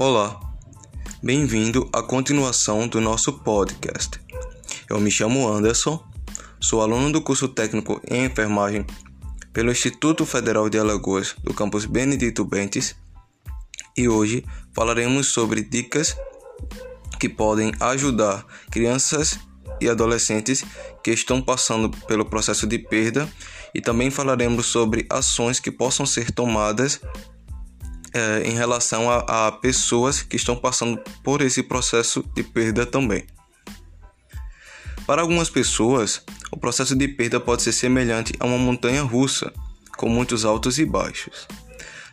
Olá, bem-vindo à continuação do nosso podcast. Eu me chamo Anderson, sou aluno do curso técnico em enfermagem pelo Instituto Federal de Alagoas do campus Benedito Bentes e hoje falaremos sobre dicas que podem ajudar crianças e adolescentes que estão passando pelo processo de perda e também falaremos sobre ações que possam ser tomadas é, em relação a, a pessoas que estão passando por esse processo de perda também. Para algumas pessoas, o processo de perda pode ser semelhante a uma montanha russa, com muitos altos e baixos.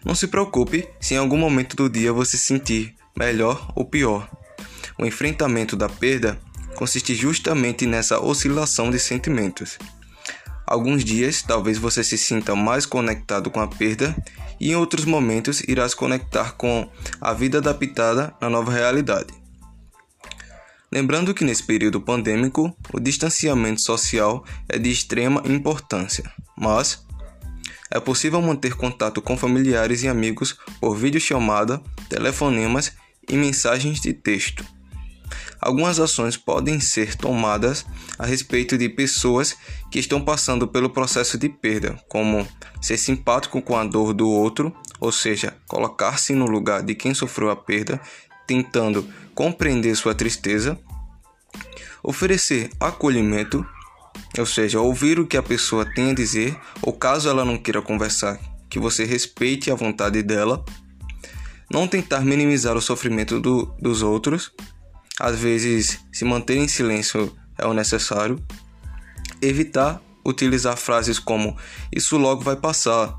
Não se preocupe se em algum momento do dia você sentir melhor ou pior. O enfrentamento da perda consiste justamente nessa oscilação de sentimentos. Alguns dias talvez você se sinta mais conectado com a perda e em outros momentos irá se conectar com a vida adaptada na nova realidade. Lembrando que nesse período pandêmico, o distanciamento social é de extrema importância, mas é possível manter contato com familiares e amigos por videochamada, telefonemas e mensagens de texto. Algumas ações podem ser tomadas a respeito de pessoas que estão passando pelo processo de perda, como ser simpático com a dor do outro, ou seja, colocar-se no lugar de quem sofreu a perda, tentando compreender sua tristeza, oferecer acolhimento, ou seja, ouvir o que a pessoa tem a dizer, ou caso ela não queira conversar, que você respeite a vontade dela, não tentar minimizar o sofrimento do, dos outros às vezes, se manter em silêncio é o necessário. Evitar utilizar frases como isso logo vai passar,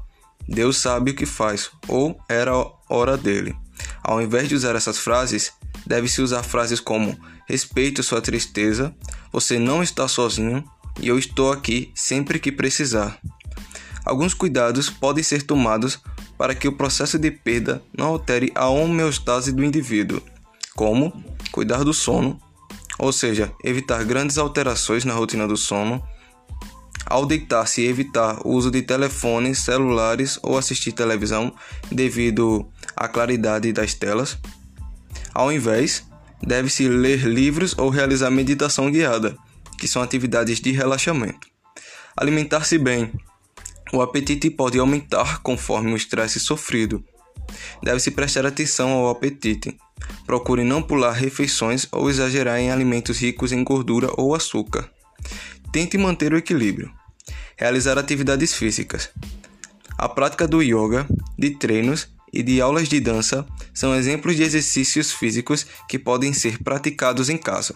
Deus sabe o que faz ou era hora dele. Ao invés de usar essas frases, deve-se usar frases como respeito sua tristeza, você não está sozinho e eu estou aqui sempre que precisar. Alguns cuidados podem ser tomados para que o processo de perda não altere a homeostase do indivíduo, como cuidar do sono, ou seja, evitar grandes alterações na rotina do sono. Ao deitar-se, evitar o uso de telefones, celulares ou assistir televisão devido à claridade das telas. Ao invés, deve-se ler livros ou realizar meditação guiada, que são atividades de relaxamento. Alimentar-se bem. O apetite pode aumentar conforme o estresse sofrido. Deve-se prestar atenção ao apetite. Procure não pular refeições ou exagerar em alimentos ricos em gordura ou açúcar. Tente manter o equilíbrio. Realizar atividades físicas. A prática do yoga, de treinos e de aulas de dança são exemplos de exercícios físicos que podem ser praticados em casa.